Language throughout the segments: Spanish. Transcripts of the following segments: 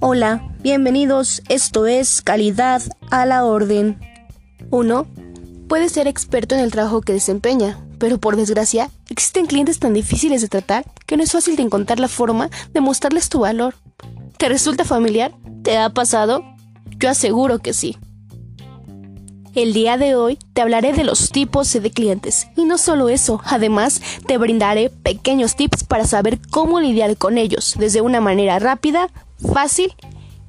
Hola, bienvenidos. Esto es Calidad a la Orden. Uno puede ser experto en el trabajo que desempeña, pero por desgracia existen clientes tan difíciles de tratar que no es fácil de encontrar la forma de mostrarles tu valor. ¿Te resulta familiar? ¿Te ha pasado? Yo aseguro que sí. El día de hoy te hablaré de los tipos de clientes y no solo eso, además te brindaré pequeños tips para saber cómo lidiar con ellos desde una manera rápida, fácil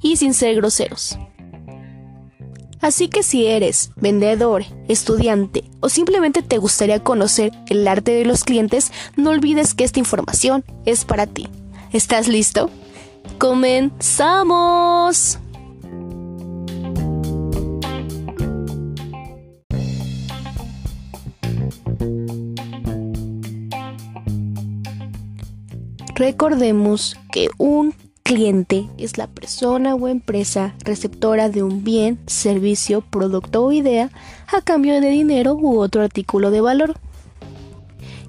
y sin ser groseros. Así que si eres vendedor, estudiante o simplemente te gustaría conocer el arte de los clientes, no olvides que esta información es para ti. ¿Estás listo? ¡Comenzamos! Recordemos que un cliente es la persona o empresa receptora de un bien, servicio, producto o idea a cambio de dinero u otro artículo de valor.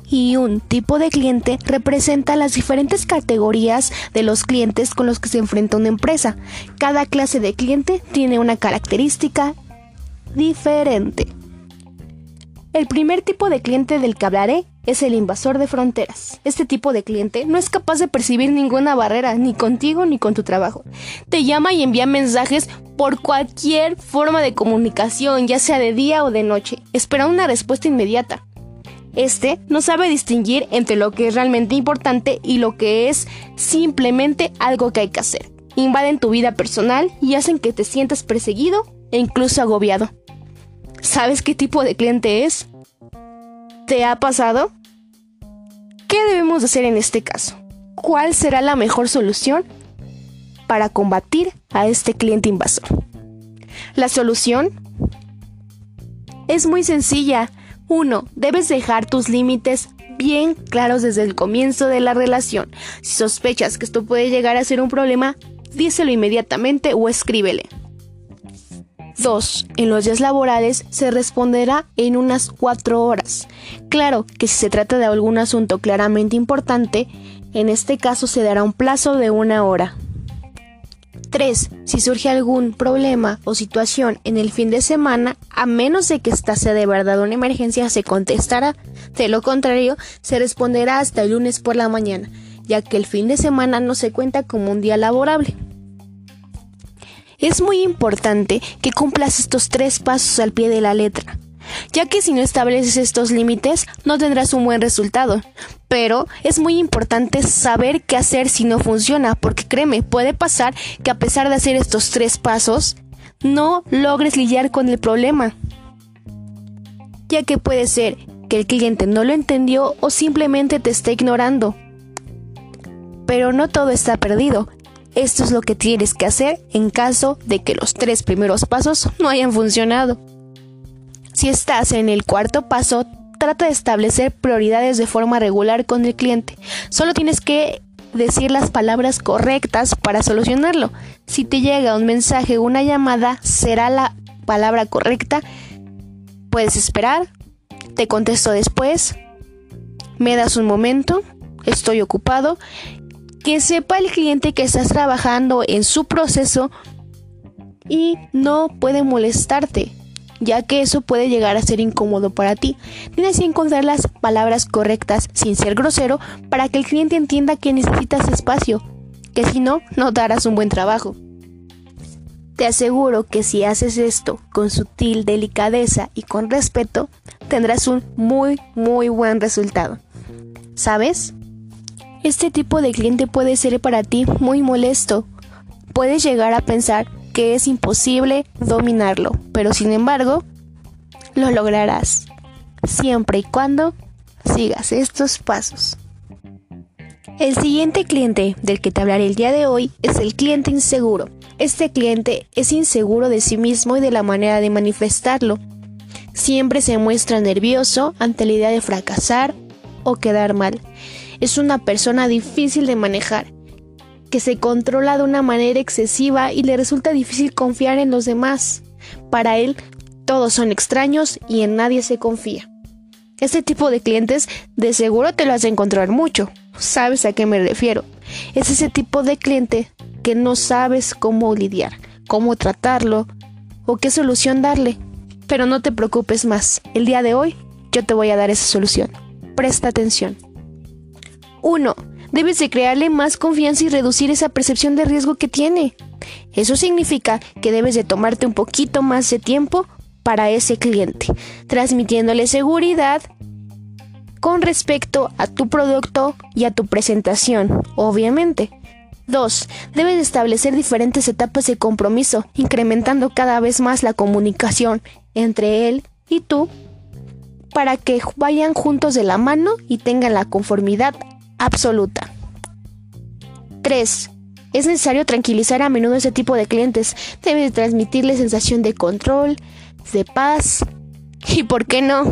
Y un tipo de cliente representa las diferentes categorías de los clientes con los que se enfrenta una empresa. Cada clase de cliente tiene una característica diferente. El primer tipo de cliente del que hablaré es el invasor de fronteras. Este tipo de cliente no es capaz de percibir ninguna barrera, ni contigo ni con tu trabajo. Te llama y envía mensajes por cualquier forma de comunicación, ya sea de día o de noche. Espera una respuesta inmediata. Este no sabe distinguir entre lo que es realmente importante y lo que es simplemente algo que hay que hacer. Invaden tu vida personal y hacen que te sientas perseguido e incluso agobiado. ¿Sabes qué tipo de cliente es? ¿Te ha pasado? ¿Qué debemos hacer en este caso? ¿Cuál será la mejor solución para combatir a este cliente invasor? La solución es muy sencilla. Uno, Debes dejar tus límites bien claros desde el comienzo de la relación. Si sospechas que esto puede llegar a ser un problema, díselo inmediatamente o escríbele. 2. En los días laborales se responderá en unas 4 horas. Claro que si se trata de algún asunto claramente importante, en este caso se dará un plazo de una hora. 3. Si surge algún problema o situación en el fin de semana, a menos de que esta sea de verdad una emergencia, se contestará. De lo contrario, se responderá hasta el lunes por la mañana, ya que el fin de semana no se cuenta como un día laborable. Es muy importante que cumplas estos tres pasos al pie de la letra, ya que si no estableces estos límites no tendrás un buen resultado. Pero es muy importante saber qué hacer si no funciona, porque créeme, puede pasar que a pesar de hacer estos tres pasos, no logres lidiar con el problema. Ya que puede ser que el cliente no lo entendió o simplemente te esté ignorando. Pero no todo está perdido. Esto es lo que tienes que hacer en caso de que los tres primeros pasos no hayan funcionado. Si estás en el cuarto paso, trata de establecer prioridades de forma regular con el cliente. Solo tienes que decir las palabras correctas para solucionarlo. Si te llega un mensaje o una llamada, será la palabra correcta. Puedes esperar, te contesto después, me das un momento, estoy ocupado que sepa el cliente que estás trabajando en su proceso y no puede molestarte, ya que eso puede llegar a ser incómodo para ti. Tienes que encontrar las palabras correctas sin ser grosero para que el cliente entienda que necesitas espacio, que si no, no darás un buen trabajo. Te aseguro que si haces esto con sutil delicadeza y con respeto, tendrás un muy, muy buen resultado. ¿Sabes? Este tipo de cliente puede ser para ti muy molesto. Puedes llegar a pensar que es imposible dominarlo, pero sin embargo, lo lograrás, siempre y cuando sigas estos pasos. El siguiente cliente del que te hablaré el día de hoy es el cliente inseguro. Este cliente es inseguro de sí mismo y de la manera de manifestarlo. Siempre se muestra nervioso ante la idea de fracasar o quedar mal es una persona difícil de manejar, que se controla de una manera excesiva y le resulta difícil confiar en los demás. Para él, todos son extraños y en nadie se confía. Este tipo de clientes de seguro te lo has de encontrar mucho. sabes a qué me refiero. Es ese tipo de cliente que no sabes cómo lidiar, cómo tratarlo o qué solución darle. Pero no te preocupes más. El día de hoy yo te voy a dar esa solución. Presta atención. 1. Debes de crearle más confianza y reducir esa percepción de riesgo que tiene. Eso significa que debes de tomarte un poquito más de tiempo para ese cliente, transmitiéndole seguridad con respecto a tu producto y a tu presentación, obviamente. 2. Debes establecer diferentes etapas de compromiso, incrementando cada vez más la comunicación entre él y tú para que vayan juntos de la mano y tengan la conformidad absoluta. 3. Es necesario tranquilizar a menudo ese tipo de clientes. Debes transmitirles sensación de control, de paz y, ¿por qué no?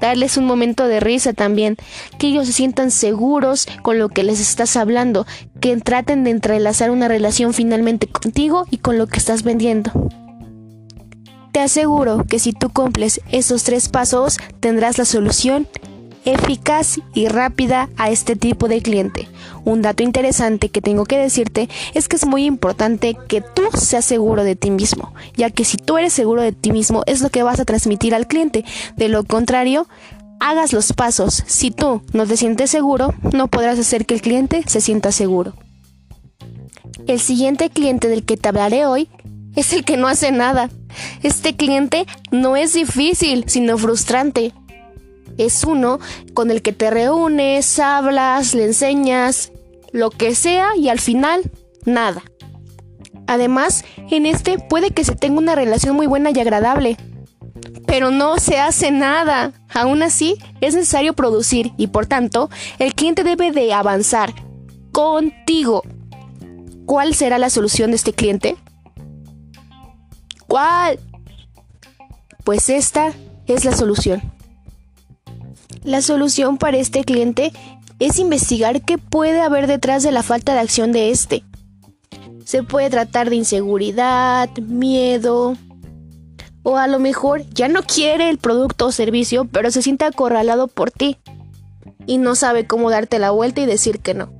Darles un momento de risa también. Que ellos se sientan seguros con lo que les estás hablando. Que traten de entrelazar una relación finalmente contigo y con lo que estás vendiendo. Te aseguro que si tú cumples esos tres pasos tendrás la solución eficaz y rápida a este tipo de cliente. Un dato interesante que tengo que decirte es que es muy importante que tú seas seguro de ti mismo, ya que si tú eres seguro de ti mismo es lo que vas a transmitir al cliente. De lo contrario, hagas los pasos. Si tú no te sientes seguro, no podrás hacer que el cliente se sienta seguro. El siguiente cliente del que te hablaré hoy es el que no hace nada. Este cliente no es difícil, sino frustrante es uno con el que te reúnes, hablas, le enseñas, lo que sea y al final nada. Además, en este puede que se tenga una relación muy buena y agradable, pero no se hace nada. Aún así, es necesario producir y por tanto, el cliente debe de avanzar contigo. ¿Cuál será la solución de este cliente? ¿Cuál? Pues esta es la solución. La solución para este cliente es investigar qué puede haber detrás de la falta de acción de este. Se puede tratar de inseguridad, miedo, o a lo mejor ya no quiere el producto o servicio, pero se siente acorralado por ti y no sabe cómo darte la vuelta y decir que no.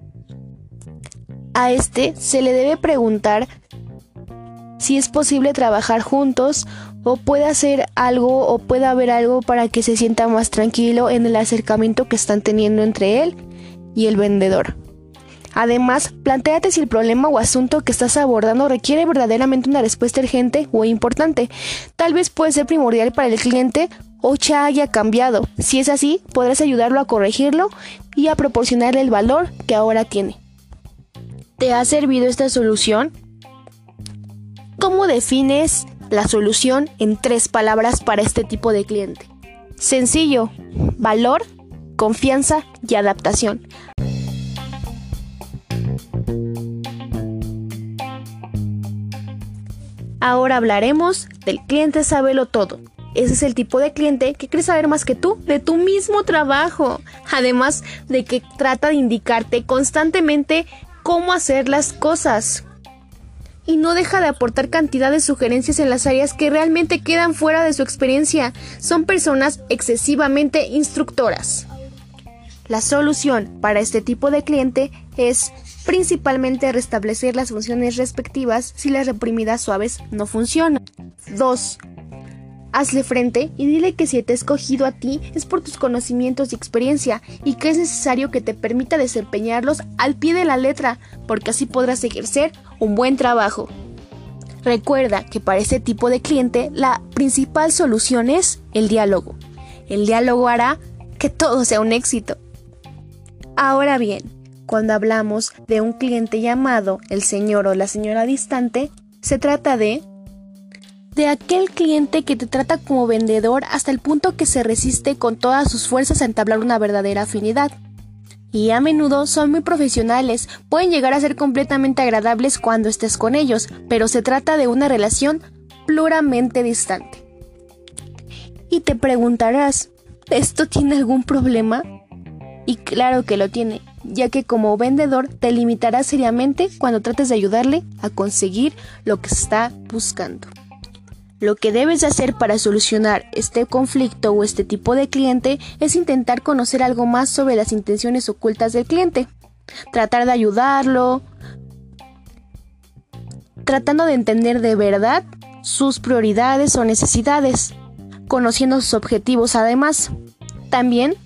A este se le debe preguntar si es posible trabajar juntos o puede hacer algo o puede haber algo para que se sienta más tranquilo en el acercamiento que están teniendo entre él y el vendedor. Además, planteate si el problema o asunto que estás abordando requiere verdaderamente una respuesta urgente o importante. Tal vez puede ser primordial para el cliente o ya haya cambiado. Si es así, podrás ayudarlo a corregirlo y a proporcionarle el valor que ahora tiene. ¿Te ha servido esta solución? ¿Cómo defines la solución en tres palabras para este tipo de cliente? Sencillo, valor, confianza y adaptación. Ahora hablaremos del cliente sabelo todo. Ese es el tipo de cliente que quiere saber más que tú de tu mismo trabajo. Además de que trata de indicarte constantemente cómo hacer las cosas, y no deja de aportar cantidad de sugerencias en las áreas que realmente quedan fuera de su experiencia. Son personas excesivamente instructoras. La solución para este tipo de cliente es principalmente restablecer las funciones respectivas si las reprimidas suaves no funcionan. 2. Hazle frente y dile que si te ha escogido a ti es por tus conocimientos y experiencia y que es necesario que te permita desempeñarlos al pie de la letra, porque así podrás ejercer un buen trabajo. Recuerda que para este tipo de cliente la principal solución es el diálogo. El diálogo hará que todo sea un éxito. Ahora bien, cuando hablamos de un cliente llamado el señor o la señora distante, se trata de de aquel cliente que te trata como vendedor hasta el punto que se resiste con todas sus fuerzas a entablar una verdadera afinidad. Y a menudo son muy profesionales, pueden llegar a ser completamente agradables cuando estés con ellos, pero se trata de una relación puramente distante. Y te preguntarás, ¿esto tiene algún problema? Y claro que lo tiene, ya que como vendedor te limitará seriamente cuando trates de ayudarle a conseguir lo que está buscando. Lo que debes hacer para solucionar este conflicto o este tipo de cliente es intentar conocer algo más sobre las intenciones ocultas del cliente. tratar de ayudarlo, tratando de entender de verdad sus prioridades o necesidades, conociendo sus objetivos además. También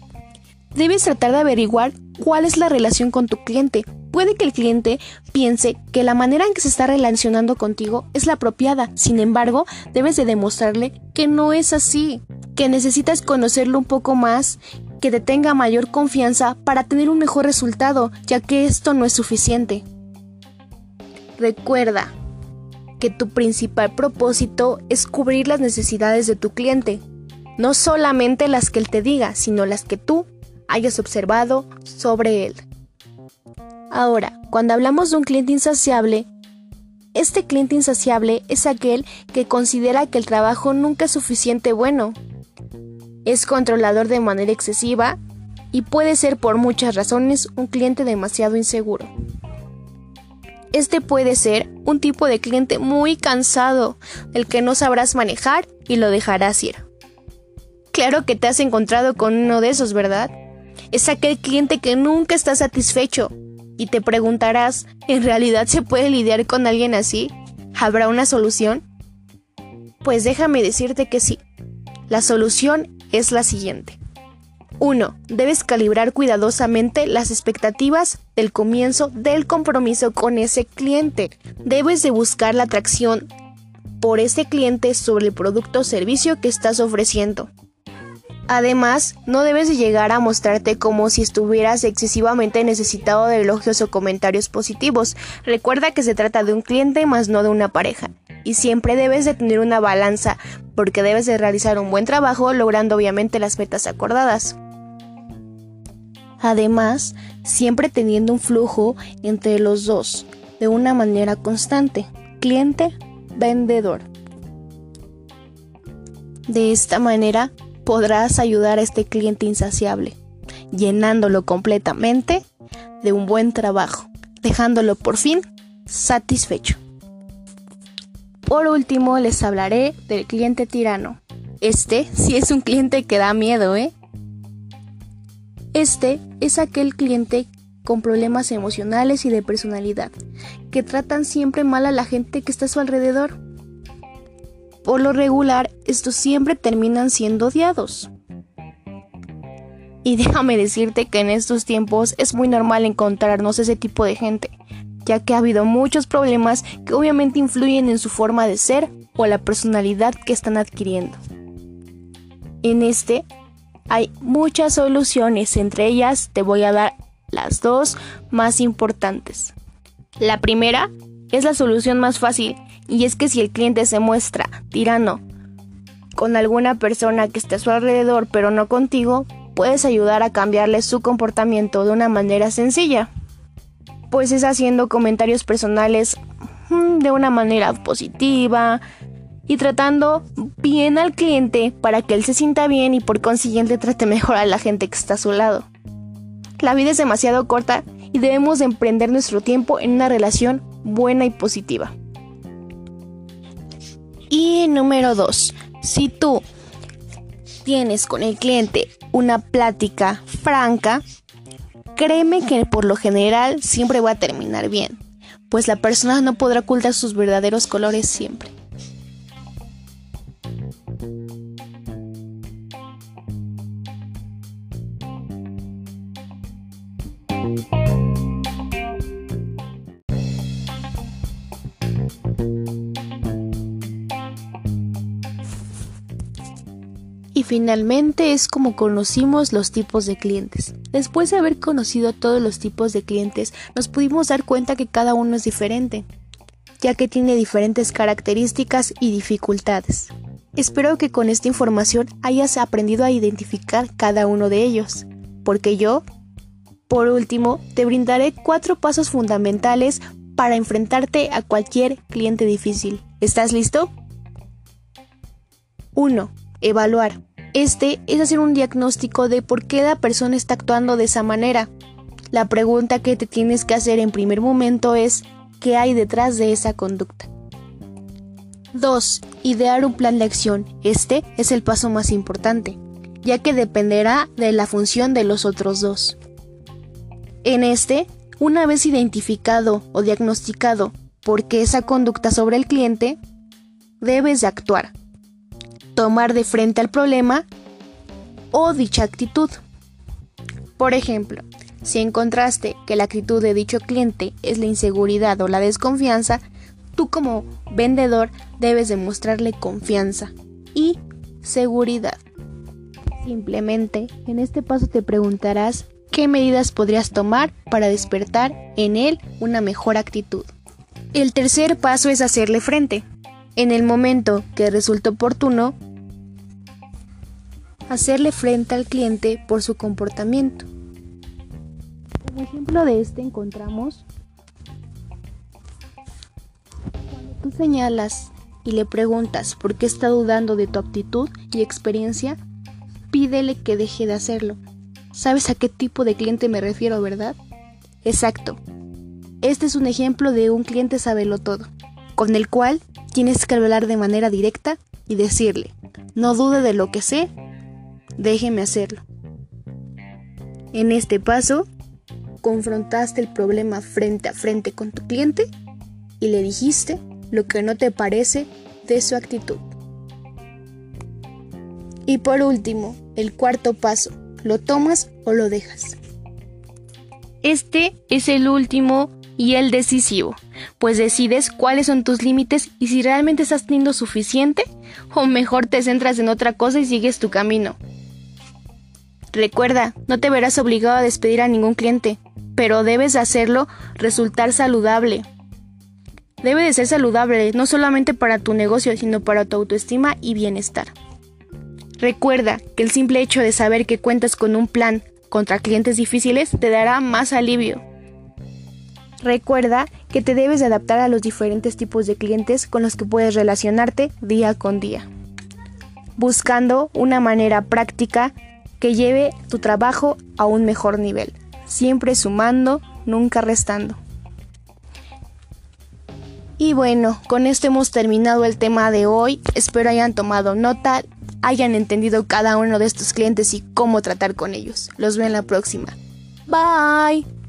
debes tratar de averiguar cuál es la relación con tu cliente. Puede que el cliente piense que la manera en que se está relacionando contigo es la apropiada, sin embargo, debes de demostrarle que no es así, que necesitas conocerlo un poco más, que te tenga mayor confianza para tener un mejor resultado, ya que esto no es suficiente. Recuerda que tu principal propósito es cubrir las necesidades de tu cliente, no solamente las que él te diga, sino las que tú hayas observado sobre él. Ahora, cuando hablamos de un cliente insaciable, este cliente insaciable es aquel que considera que el trabajo nunca es suficiente bueno. Es controlador de manera excesiva y puede ser por muchas razones un cliente demasiado inseguro. Este puede ser un tipo de cliente muy cansado, el que no sabrás manejar y lo dejarás ir. Claro que te has encontrado con uno de esos, ¿verdad? Es aquel cliente que nunca está satisfecho. Y te preguntarás, ¿en realidad se puede lidiar con alguien así? ¿Habrá una solución? Pues déjame decirte que sí. La solución es la siguiente. 1. Debes calibrar cuidadosamente las expectativas del comienzo del compromiso con ese cliente. Debes de buscar la atracción por ese cliente sobre el producto o servicio que estás ofreciendo. Además, no debes llegar a mostrarte como si estuvieras excesivamente necesitado de elogios o comentarios positivos. Recuerda que se trata de un cliente más no de una pareja. Y siempre debes de tener una balanza, porque debes de realizar un buen trabajo logrando obviamente las metas acordadas. Además, siempre teniendo un flujo entre los dos, de una manera constante, cliente-vendedor. De esta manera, podrás ayudar a este cliente insaciable, llenándolo completamente de un buen trabajo, dejándolo por fin satisfecho. Por último, les hablaré del cliente tirano. Este sí es un cliente que da miedo, ¿eh? Este es aquel cliente con problemas emocionales y de personalidad, que tratan siempre mal a la gente que está a su alrededor. Por lo regular, estos siempre terminan siendo odiados. Y déjame decirte que en estos tiempos es muy normal encontrarnos ese tipo de gente, ya que ha habido muchos problemas que obviamente influyen en su forma de ser o la personalidad que están adquiriendo. En este hay muchas soluciones, entre ellas te voy a dar las dos más importantes. La primera es la solución más fácil y es que si el cliente se muestra tirano con alguna persona que esté a su alrededor pero no contigo, puedes ayudar a cambiarle su comportamiento de una manera sencilla. Pues es haciendo comentarios personales mm, de una manera positiva y tratando bien al cliente para que él se sienta bien y por consiguiente trate mejor a la gente que está a su lado. La vida es demasiado corta y debemos emprender nuestro tiempo en una relación buena y positiva. Y número 2. Si tú tienes con el cliente una plática franca, créeme que por lo general siempre va a terminar bien, pues la persona no podrá ocultar sus verdaderos colores siempre. Finalmente es como conocimos los tipos de clientes. Después de haber conocido todos los tipos de clientes, nos pudimos dar cuenta que cada uno es diferente, ya que tiene diferentes características y dificultades. Espero que con esta información hayas aprendido a identificar cada uno de ellos, porque yo, por último, te brindaré cuatro pasos fundamentales para enfrentarte a cualquier cliente difícil. ¿Estás listo? 1 evaluar. Este es hacer un diagnóstico de por qué la persona está actuando de esa manera. La pregunta que te tienes que hacer en primer momento es ¿qué hay detrás de esa conducta? 2. Idear un plan de acción. Este es el paso más importante, ya que dependerá de la función de los otros dos. En este, Una vez identificado o diagnosticado por qué esa conducta sobre el cliente, debes de actuar, tomar de frente al problema o dicha actitud. Por ejemplo, si encontraste que la actitud de dicho cliente es la inseguridad o la desconfianza, tú como vendedor debes demostrarle confianza y seguridad. Simplemente, en este paso te preguntarás qué medidas podrías tomar para despertar en él una mejor actitud. El tercer paso es hacerle frente. En el momento que resulte oportuno, hacerle frente al cliente por su comportamiento. Como ejemplo de este encontramos cuando tú señalas y le preguntas por qué está dudando de tu aptitud y experiencia, pídele que deje de hacerlo. ¿Sabes a qué tipo de cliente me refiero, verdad? Exacto. Este es un ejemplo de un cliente sabelo todo, con el cual tienes que hablar de manera directa y decirle, no dude de lo que sé, déjeme hacerlo. En este paso, confrontaste el problema frente a frente con tu cliente y le dijiste lo que no te parece de su actitud. Y por último, el cuarto paso, ¿lo tomas o lo dejas? Este es el último y el decisivo, pues decides cuáles son tus límites y si realmente estás teniendo suficiente o mejor te centras en otra cosa y sigues tu camino. Recuerda, no te verás obligado a despedir a ningún cliente, pero debes hacerlo resultar saludable. Debe de ser saludable no solamente para tu negocio, sino para tu autoestima y bienestar. Recuerda que el simple hecho de saber que cuentas con un plan contra clientes difíciles te dará más alivio. Recuerda que te debes adaptar a los diferentes tipos de clientes con los que puedes relacionarte día con día, buscando una manera práctica que lleve tu trabajo a un mejor nivel, siempre sumando, nunca restando. Y bueno, con esto hemos terminado el tema de hoy. Espero hayan tomado nota hayan entendido cada uno de estos clientes y cómo tratar con ellos. Los veo en la próxima. Bye.